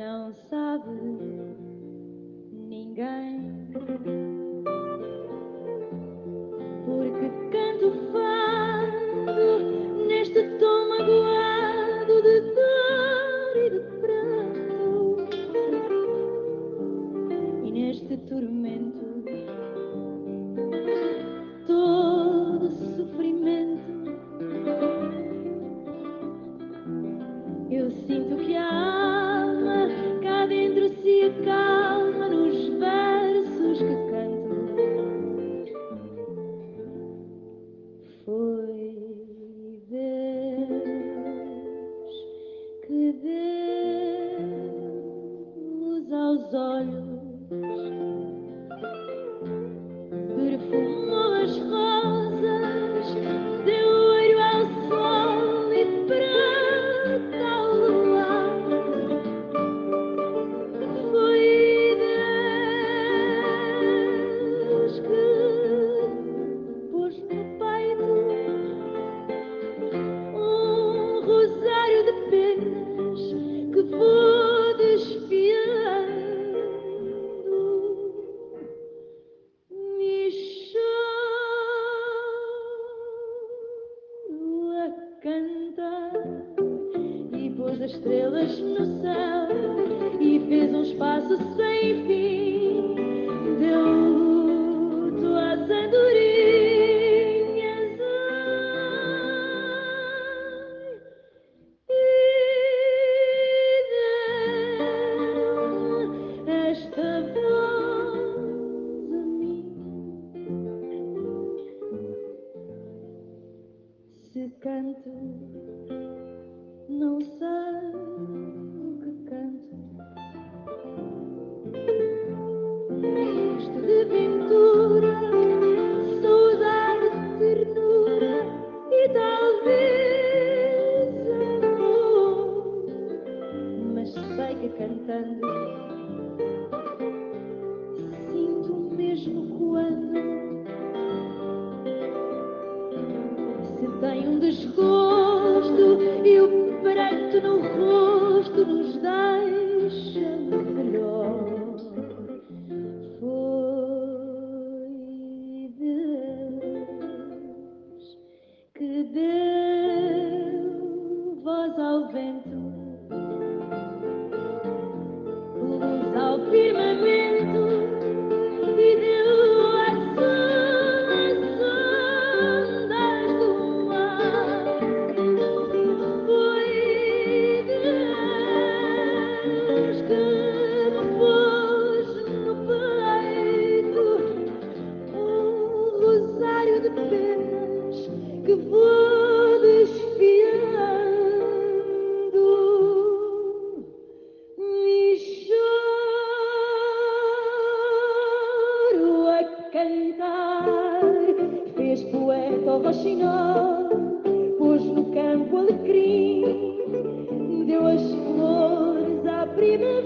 não sabe ninguém. Porque canto fado neste tom magoado de dor e de pranto e neste tormento. de Deus aos olhos. estrelas no céu e fez um espaço sem. sol do pôs no campo alecrim, deu as flores à primeira.